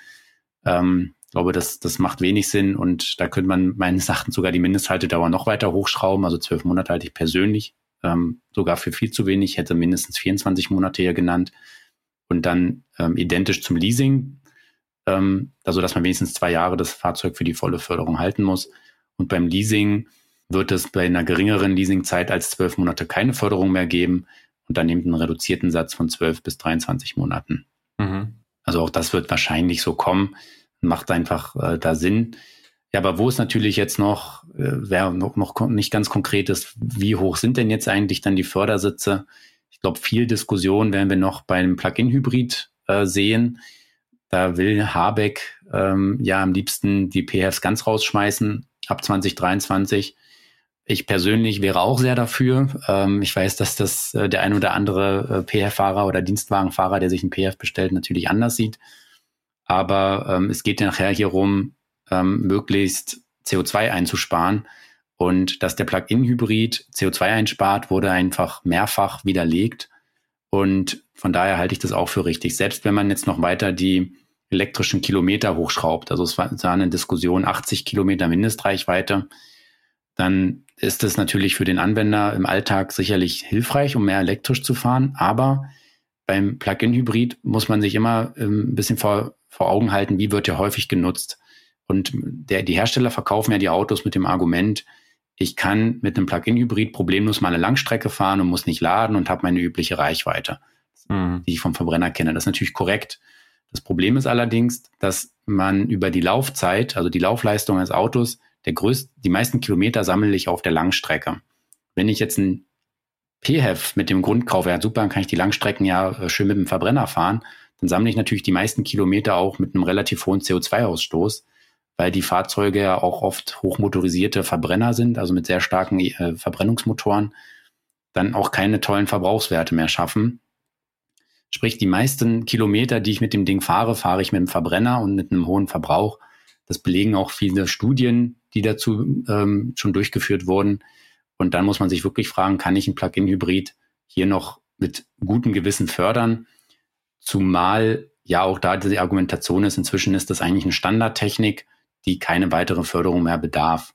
Ähm, ich glaube, das, das macht wenig Sinn und da könnte man meines Erachtens sogar die Mindesthaltedauer noch weiter hochschrauben. Also zwölf Monate halte ich persönlich ähm, sogar für viel zu wenig, hätte mindestens 24 Monate hier genannt. Und dann ähm, identisch zum Leasing, ähm, also dass man wenigstens zwei Jahre das Fahrzeug für die volle Förderung halten muss. Und beim Leasing wird es bei einer geringeren Leasingzeit als zwölf Monate keine Förderung mehr geben und dann eben einen reduzierten Satz von zwölf bis 23 Monaten. Mhm. Also auch das wird wahrscheinlich so kommen macht einfach äh, da Sinn. Ja, aber wo es natürlich jetzt noch, äh, wer noch, noch nicht ganz konkret ist, wie hoch sind denn jetzt eigentlich dann die Fördersitze? Ich glaube, viel Diskussion werden wir noch beim Plug-in-Hybrid äh, sehen. Da will Habeck ähm, ja am liebsten die PHFs ganz rausschmeißen ab 2023. Ich persönlich wäre auch sehr dafür. Ähm, ich weiß, dass das äh, der ein oder andere äh, PHF-Fahrer oder Dienstwagenfahrer, der sich ein PHF bestellt, natürlich anders sieht. Aber ähm, es geht nachher hier rum, ähm, möglichst CO2 einzusparen. Und dass der Plug-in-Hybrid CO2 einspart, wurde einfach mehrfach widerlegt. Und von daher halte ich das auch für richtig. Selbst wenn man jetzt noch weiter die elektrischen Kilometer hochschraubt, also es war eine Diskussion 80 Kilometer Mindestreichweite, dann ist es natürlich für den Anwender im Alltag sicherlich hilfreich, um mehr elektrisch zu fahren. Aber beim Plug-in-Hybrid muss man sich immer ähm, ein bisschen vor, vor Augen halten, wie wird der häufig genutzt. Und der, die Hersteller verkaufen ja die Autos mit dem Argument, ich kann mit einem Plug-in-Hybrid problemlos mal eine Langstrecke fahren und muss nicht laden und habe meine übliche Reichweite, mhm. die ich vom Verbrenner kenne. Das ist natürlich korrekt. Das Problem ist allerdings, dass man über die Laufzeit, also die Laufleistung eines Autos, der größte, die meisten Kilometer sammle ich auf der Langstrecke. Wenn ich jetzt ein PHEV mit dem Grundkauf, ja super, dann kann ich die Langstrecken ja äh, schön mit dem Verbrenner fahren dann sammle ich natürlich die meisten Kilometer auch mit einem relativ hohen CO2-Ausstoß, weil die Fahrzeuge ja auch oft hochmotorisierte Verbrenner sind, also mit sehr starken äh, Verbrennungsmotoren, dann auch keine tollen Verbrauchswerte mehr schaffen. Sprich, die meisten Kilometer, die ich mit dem Ding fahre, fahre ich mit einem Verbrenner und mit einem hohen Verbrauch. Das belegen auch viele Studien, die dazu ähm, schon durchgeführt wurden. Und dann muss man sich wirklich fragen, kann ich ein Plug-in-Hybrid hier noch mit gutem Gewissen fördern? Zumal ja auch da die Argumentation ist, inzwischen ist das eigentlich eine Standardtechnik, die keine weitere Förderung mehr bedarf.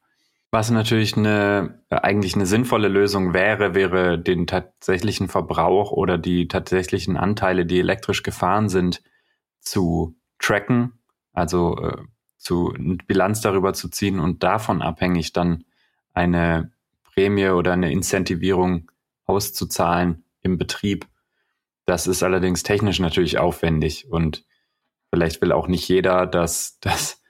Was natürlich eine, eigentlich eine sinnvolle Lösung wäre, wäre den tatsächlichen Verbrauch oder die tatsächlichen Anteile, die elektrisch gefahren sind, zu tracken, also äh, zu Bilanz darüber zu ziehen und davon abhängig dann eine Prämie oder eine Incentivierung auszuzahlen im Betrieb. Das ist allerdings technisch natürlich aufwendig und vielleicht will auch nicht jeder, dass, dass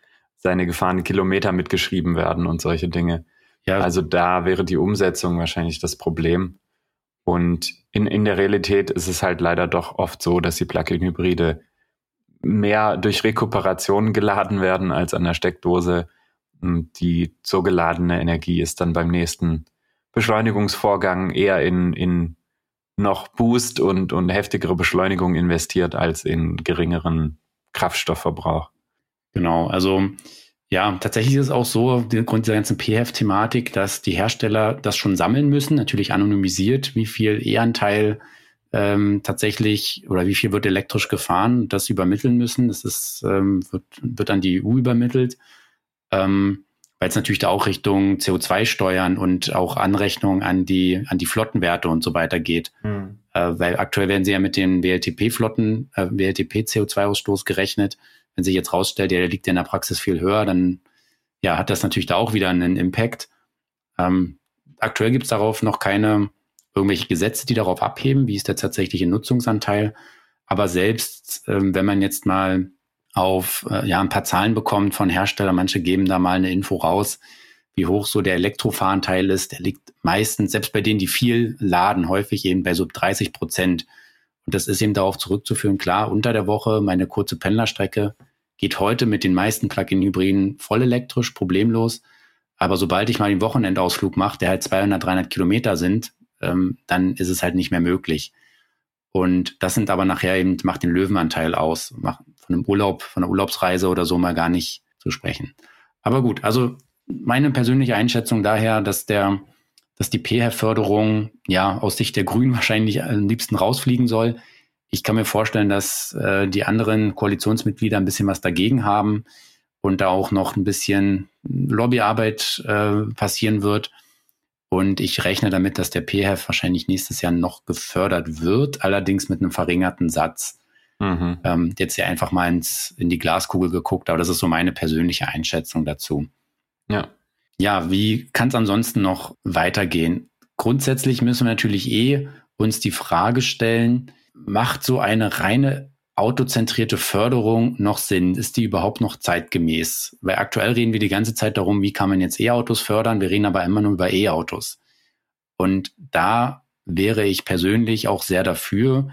seine gefahrenen Kilometer mitgeschrieben werden und solche Dinge. Ja. Also da wäre die Umsetzung wahrscheinlich das Problem. Und in, in der Realität ist es halt leider doch oft so, dass die Plug-in-Hybride mehr durch Rekuperation geladen werden als an der Steckdose. Die so geladene Energie ist dann beim nächsten Beschleunigungsvorgang eher in, in noch Boost und, und heftigere Beschleunigung investiert als in geringeren Kraftstoffverbrauch. Genau, also ja, tatsächlich ist es auch so, aufgrund dieser ganzen PHEV-Thematik, dass die Hersteller das schon sammeln müssen, natürlich anonymisiert, wie viel E-Anteil ähm, tatsächlich oder wie viel wird elektrisch gefahren, das übermitteln müssen. Das ist, ähm, wird, wird an die EU übermittelt. Ähm, weil es natürlich da auch Richtung CO2-Steuern und auch Anrechnung an die, an die Flottenwerte und so weiter geht. Mhm. Äh, weil aktuell werden sie ja mit den WLTP-Flotten, äh, WLTP-CO2-Ausstoß gerechnet. Wenn sich jetzt rausstellt, ja, der liegt ja in der Praxis viel höher, dann ja, hat das natürlich da auch wieder einen Impact. Ähm, aktuell gibt es darauf noch keine irgendwelche Gesetze, die darauf abheben, wie ist der tatsächliche Nutzungsanteil. Aber selbst ähm, wenn man jetzt mal auf äh, ja ein paar Zahlen bekommt von Herstellern. Manche geben da mal eine Info raus, wie hoch so der Elektrofahranteil ist. Der liegt meistens, selbst bei denen, die viel laden, häufig eben bei so 30 Prozent. Und das ist eben darauf zurückzuführen, klar, unter der Woche meine kurze Pendlerstrecke geht heute mit den meisten Plug-in-Hybriden voll elektrisch, problemlos. Aber sobald ich mal den Wochenendausflug mache, der halt 200, 300 Kilometer sind, ähm, dann ist es halt nicht mehr möglich. Und das sind aber nachher eben, macht den Löwenanteil aus, macht von einem Urlaub, von einer Urlaubsreise oder so mal gar nicht zu sprechen. Aber gut, also meine persönliche Einschätzung daher, dass der, dass die PR-Förderung ja aus Sicht der Grünen wahrscheinlich am liebsten rausfliegen soll. Ich kann mir vorstellen, dass äh, die anderen Koalitionsmitglieder ein bisschen was dagegen haben und da auch noch ein bisschen Lobbyarbeit äh, passieren wird. Und ich rechne damit, dass der PHEF wahrscheinlich nächstes Jahr noch gefördert wird, allerdings mit einem verringerten Satz. Mhm. Ähm, jetzt ja einfach mal ins, in die Glaskugel geguckt, aber das ist so meine persönliche Einschätzung dazu. Ja. Ja, wie kann es ansonsten noch weitergehen? Grundsätzlich müssen wir natürlich eh uns die Frage stellen, macht so eine reine autozentrierte Förderung noch Sinn? Ist die überhaupt noch zeitgemäß? Weil aktuell reden wir die ganze Zeit darum, wie kann man jetzt E-Autos fördern? Wir reden aber immer nur über E-Autos. Und da wäre ich persönlich auch sehr dafür,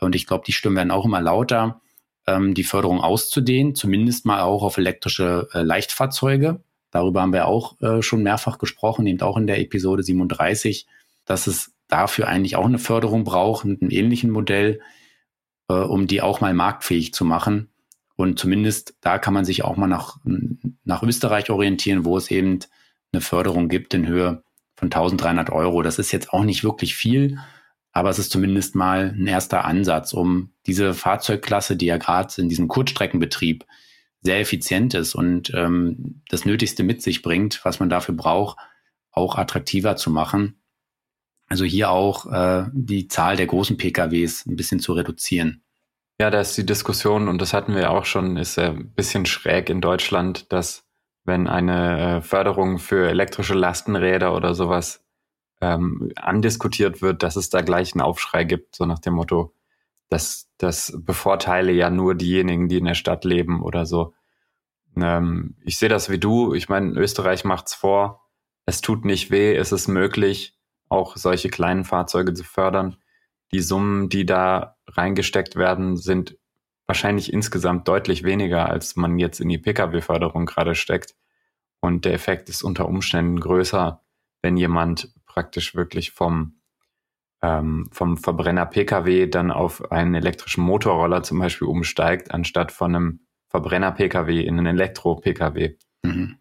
und ich glaube, die Stimmen werden auch immer lauter, ähm, die Förderung auszudehnen, zumindest mal auch auf elektrische äh, Leichtfahrzeuge. Darüber haben wir auch äh, schon mehrfach gesprochen, eben auch in der Episode 37, dass es dafür eigentlich auch eine Förderung braucht mit einem ähnlichen Modell äh, um die auch mal marktfähig zu machen. Und zumindest da kann man sich auch mal nach, nach Österreich orientieren, wo es eben eine Förderung gibt in Höhe von 1300 Euro. Das ist jetzt auch nicht wirklich viel, aber es ist zumindest mal ein erster Ansatz, um diese Fahrzeugklasse, die ja gerade in diesem Kurzstreckenbetrieb sehr effizient ist und ähm, das Nötigste mit sich bringt, was man dafür braucht, auch attraktiver zu machen. Also hier auch äh, die Zahl der großen PKWs ein bisschen zu reduzieren. Ja, da ist die Diskussion, und das hatten wir auch schon, ist ein bisschen schräg in Deutschland, dass wenn eine äh, Förderung für elektrische Lastenräder oder sowas ähm, andiskutiert wird, dass es da gleich einen Aufschrei gibt, so nach dem Motto, dass das bevorteile ja nur diejenigen, die in der Stadt leben oder so. Ähm, ich sehe das wie du. Ich meine, Österreich macht's vor. Es tut nicht weh, es ist möglich auch solche kleinen Fahrzeuge zu fördern. Die Summen, die da reingesteckt werden, sind wahrscheinlich insgesamt deutlich weniger, als man jetzt in die Pkw-Förderung gerade steckt. Und der Effekt ist unter Umständen größer, wenn jemand praktisch wirklich vom, ähm, vom Verbrenner Pkw dann auf einen elektrischen Motorroller zum Beispiel umsteigt, anstatt von einem Verbrenner Pkw in einen Elektro Pkw. Mhm.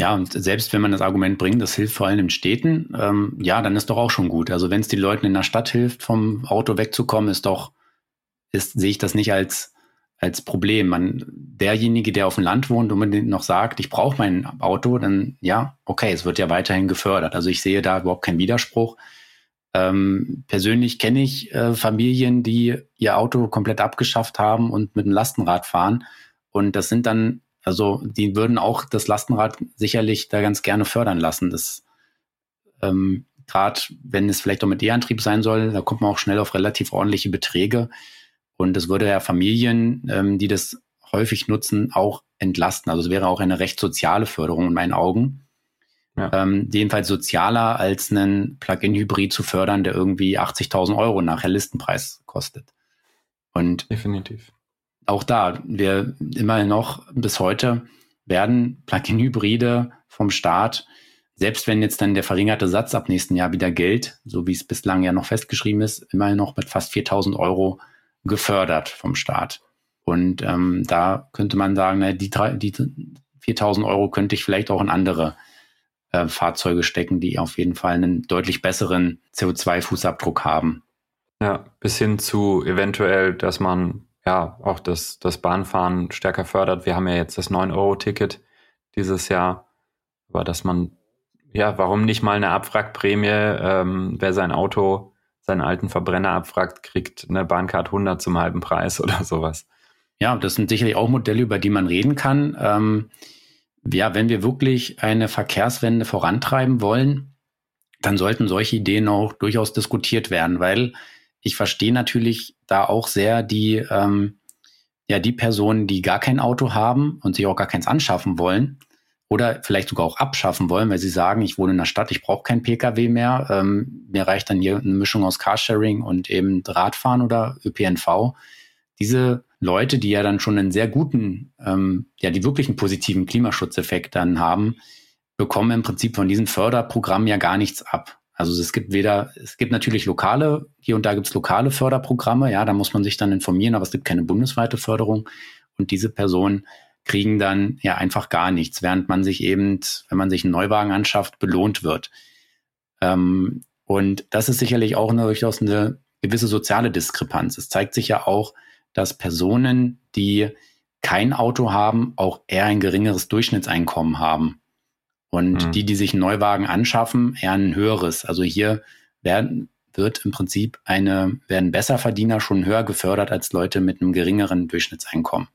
Ja, und selbst wenn man das Argument bringt, das hilft vor allem in Städten, ähm, ja, dann ist doch auch schon gut. Also wenn es den Leuten in der Stadt hilft, vom Auto wegzukommen, ist doch, ist, sehe ich das nicht als, als Problem. Man, derjenige, der auf dem Land wohnt und unbedingt noch sagt, ich brauche mein Auto, dann ja, okay, es wird ja weiterhin gefördert. Also ich sehe da überhaupt keinen Widerspruch. Ähm, persönlich kenne ich äh, Familien, die ihr Auto komplett abgeschafft haben und mit dem Lastenrad fahren. Und das sind dann also die würden auch das Lastenrad sicherlich da ganz gerne fördern lassen. Das ähm, gerade wenn es vielleicht auch mit E-Antrieb sein soll, da kommt man auch schnell auf relativ ordentliche Beträge. Und das würde ja Familien, ähm, die das häufig nutzen, auch entlasten. Also es wäre auch eine recht soziale Förderung in meinen Augen. Ja. Ähm, jedenfalls sozialer als einen Plug-in-Hybrid zu fördern, der irgendwie 80.000 Euro nachher Listenpreis kostet. Und definitiv auch da, wir immer noch bis heute werden Plug-in-Hybride vom Staat, selbst wenn jetzt dann der verringerte Satz ab nächsten Jahr wieder gilt, so wie es bislang ja noch festgeschrieben ist, immer noch mit fast 4000 Euro gefördert vom Staat. Und ähm, da könnte man sagen, na, die, die 4000 Euro könnte ich vielleicht auch in andere äh, Fahrzeuge stecken, die auf jeden Fall einen deutlich besseren CO2-Fußabdruck haben. Ja, bis hin zu eventuell, dass man ja auch das, das Bahnfahren stärker fördert. Wir haben ja jetzt das 9-Euro-Ticket dieses Jahr, aber dass man, ja, warum nicht mal eine Abwrackprämie, ähm, wer sein Auto, seinen alten Verbrenner abfragt, kriegt eine Bahncard 100 zum halben Preis oder sowas. Ja, das sind sicherlich auch Modelle, über die man reden kann. Ähm, ja, wenn wir wirklich eine Verkehrswende vorantreiben wollen, dann sollten solche Ideen auch durchaus diskutiert werden, weil ich verstehe natürlich da auch sehr die, ähm, ja, die Personen, die gar kein Auto haben und sich auch gar keins anschaffen wollen oder vielleicht sogar auch abschaffen wollen, weil sie sagen, ich wohne in der Stadt, ich brauche kein Pkw mehr. Ähm, mir reicht dann hier eine Mischung aus Carsharing und eben Radfahren oder ÖPNV. Diese Leute, die ja dann schon einen sehr guten, ähm, ja, die wirklichen positiven Klimaschutzeffekt dann haben, bekommen im Prinzip von diesem Förderprogramm ja gar nichts ab. Also es gibt weder, es gibt natürlich lokale, hier und da gibt es lokale Förderprogramme, ja, da muss man sich dann informieren, aber es gibt keine bundesweite Förderung. Und diese Personen kriegen dann ja einfach gar nichts, während man sich eben, wenn man sich einen Neuwagen anschafft, belohnt wird. Ähm, und das ist sicherlich auch eine, durchaus eine gewisse soziale Diskrepanz. Es zeigt sich ja auch, dass Personen, die kein Auto haben, auch eher ein geringeres Durchschnittseinkommen haben. Und mhm. die, die sich einen Neuwagen anschaffen, eher ein höheres. Also hier werden, wird im Prinzip eine, werden Besserverdiener schon höher gefördert als Leute mit einem geringeren Durchschnittseinkommen.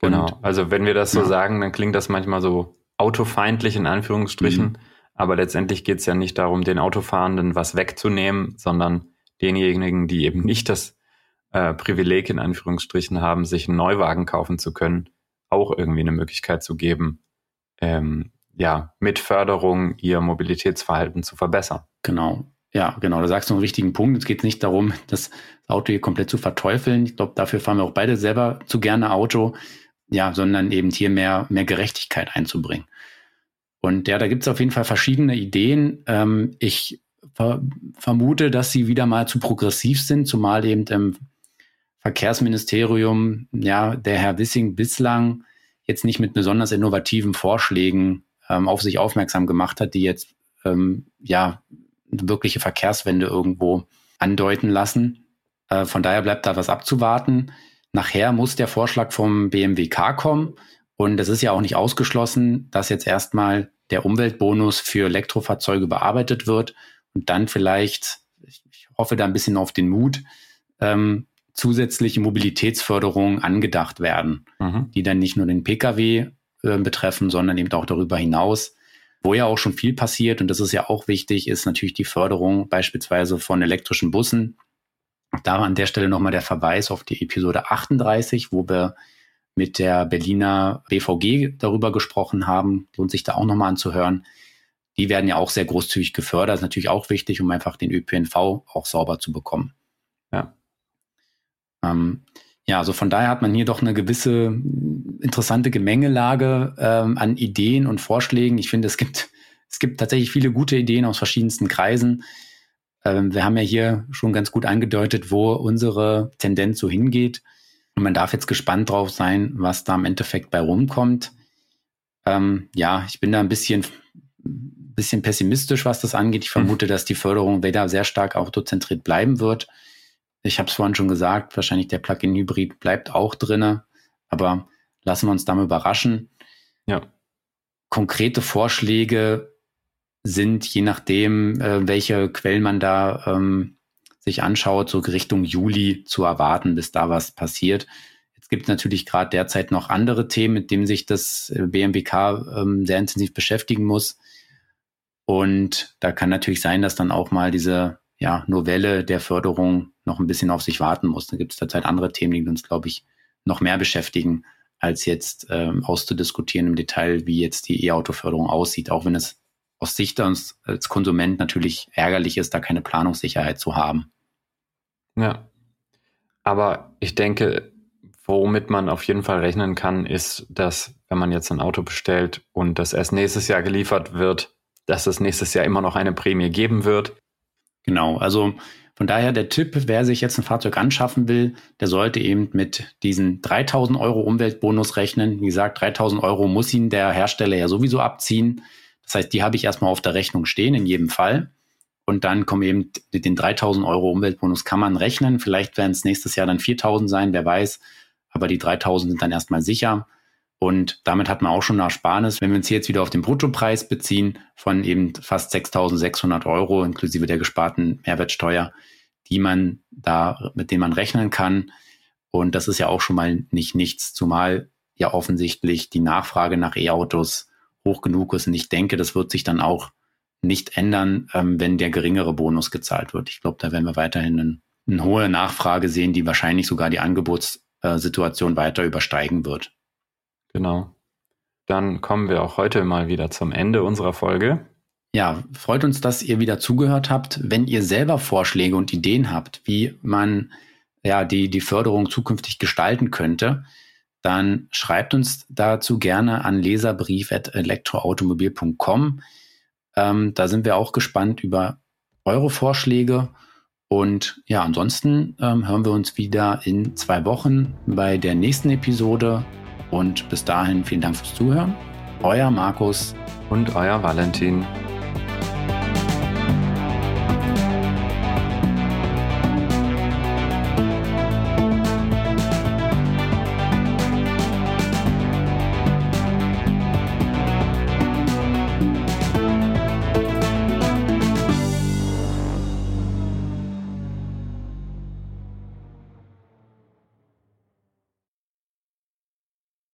Genau. Und, also wenn wir das so ja. sagen, dann klingt das manchmal so autofeindlich in Anführungsstrichen. Mhm. Aber letztendlich geht es ja nicht darum, den Autofahrenden was wegzunehmen, sondern denjenigen, die eben nicht das äh, Privileg in Anführungsstrichen haben, sich einen Neuwagen kaufen zu können, auch irgendwie eine Möglichkeit zu geben, ähm, ja, mit Förderung ihr Mobilitätsverhalten zu verbessern. Genau. Ja, genau. Da sagst du einen richtigen Punkt. Es geht nicht darum, das Auto hier komplett zu verteufeln. Ich glaube, dafür fahren wir auch beide selber zu gerne Auto. Ja, sondern eben hier mehr, mehr Gerechtigkeit einzubringen. Und ja, da gibt es auf jeden Fall verschiedene Ideen. Ähm, ich ver vermute, dass sie wieder mal zu progressiv sind, zumal eben im Verkehrsministerium, ja, der Herr Wissing bislang jetzt nicht mit besonders innovativen Vorschlägen ähm, auf sich aufmerksam gemacht hat, die jetzt ähm, ja eine wirkliche Verkehrswende irgendwo andeuten lassen. Äh, von daher bleibt da was abzuwarten. Nachher muss der Vorschlag vom BMWK kommen. Und es ist ja auch nicht ausgeschlossen, dass jetzt erstmal der Umweltbonus für Elektrofahrzeuge bearbeitet wird und dann vielleicht, ich, ich hoffe da ein bisschen auf den Mut, ähm, zusätzliche Mobilitätsförderungen angedacht werden, mhm. die dann nicht nur den Pkw äh, betreffen, sondern eben auch darüber hinaus. Wo ja auch schon viel passiert, und das ist ja auch wichtig, ist natürlich die Förderung beispielsweise von elektrischen Bussen. Da an der Stelle nochmal der Verweis auf die Episode 38, wo wir mit der Berliner BVG darüber gesprochen haben. Lohnt sich da auch nochmal anzuhören. Die werden ja auch sehr großzügig gefördert. Das ist natürlich auch wichtig, um einfach den ÖPNV auch sauber zu bekommen. Ja. Ähm, ja, also von daher hat man hier doch eine gewisse interessante Gemengelage ähm, an Ideen und Vorschlägen. Ich finde, es gibt, es gibt tatsächlich viele gute Ideen aus verschiedensten Kreisen. Ähm, wir haben ja hier schon ganz gut angedeutet, wo unsere Tendenz so hingeht. Und man darf jetzt gespannt drauf sein, was da im Endeffekt bei rumkommt. Ähm, ja, ich bin da ein bisschen, bisschen pessimistisch, was das angeht. Ich hm. vermute, dass die Förderung wieder sehr stark autozentriert bleiben wird. Ich habe es vorhin schon gesagt, wahrscheinlich der Plug-in-Hybrid bleibt auch drinne, aber lassen wir uns da mal überraschen. Ja. Konkrete Vorschläge sind, je nachdem, äh, welche Quellen man da ähm, sich anschaut, so Richtung Juli zu erwarten, bis da was passiert. Jetzt gibt es natürlich gerade derzeit noch andere Themen, mit denen sich das äh, BMWK ähm, sehr intensiv beschäftigen muss. Und da kann natürlich sein, dass dann auch mal diese ja, Novelle der Förderung noch ein bisschen auf sich warten muss. Da gibt es derzeit andere Themen, die uns, glaube ich, noch mehr beschäftigen, als jetzt ähm, auszudiskutieren im Detail, wie jetzt die E-Auto-Förderung aussieht, auch wenn es aus Sicht uns als Konsument natürlich ärgerlich ist, da keine Planungssicherheit zu haben. Ja. Aber ich denke, womit man auf jeden Fall rechnen kann, ist, dass wenn man jetzt ein Auto bestellt und das erst nächstes Jahr geliefert wird, dass es nächstes Jahr immer noch eine Prämie geben wird. Genau, also von daher der Tipp, wer sich jetzt ein Fahrzeug anschaffen will, der sollte eben mit diesen 3000 Euro Umweltbonus rechnen. Wie gesagt, 3000 Euro muss ihn der Hersteller ja sowieso abziehen. Das heißt, die habe ich erstmal auf der Rechnung stehen, in jedem Fall. Und dann kommen eben mit den 3000 Euro Umweltbonus kann man rechnen. Vielleicht werden es nächstes Jahr dann 4000 sein, wer weiß. Aber die 3000 sind dann erstmal sicher. Und damit hat man auch schon eine Ersparnis. Wenn wir uns jetzt wieder auf den Bruttopreis beziehen von eben fast 6.600 Euro inklusive der gesparten Mehrwertsteuer, die man da, mit denen man rechnen kann. Und das ist ja auch schon mal nicht nichts, zumal ja offensichtlich die Nachfrage nach E-Autos hoch genug ist. Und ich denke, das wird sich dann auch nicht ändern, ähm, wenn der geringere Bonus gezahlt wird. Ich glaube, da werden wir weiterhin eine, eine hohe Nachfrage sehen, die wahrscheinlich sogar die Angebotssituation weiter übersteigen wird. Genau. Dann kommen wir auch heute mal wieder zum Ende unserer Folge. Ja, freut uns, dass ihr wieder zugehört habt. Wenn ihr selber Vorschläge und Ideen habt, wie man ja die, die Förderung zukünftig gestalten könnte, dann schreibt uns dazu gerne an leserbrief.elektroautomobil.com. Ähm, da sind wir auch gespannt über eure Vorschläge. Und ja, ansonsten ähm, hören wir uns wieder in zwei Wochen bei der nächsten Episode. Und bis dahin vielen Dank fürs Zuhören. Euer Markus und euer Valentin.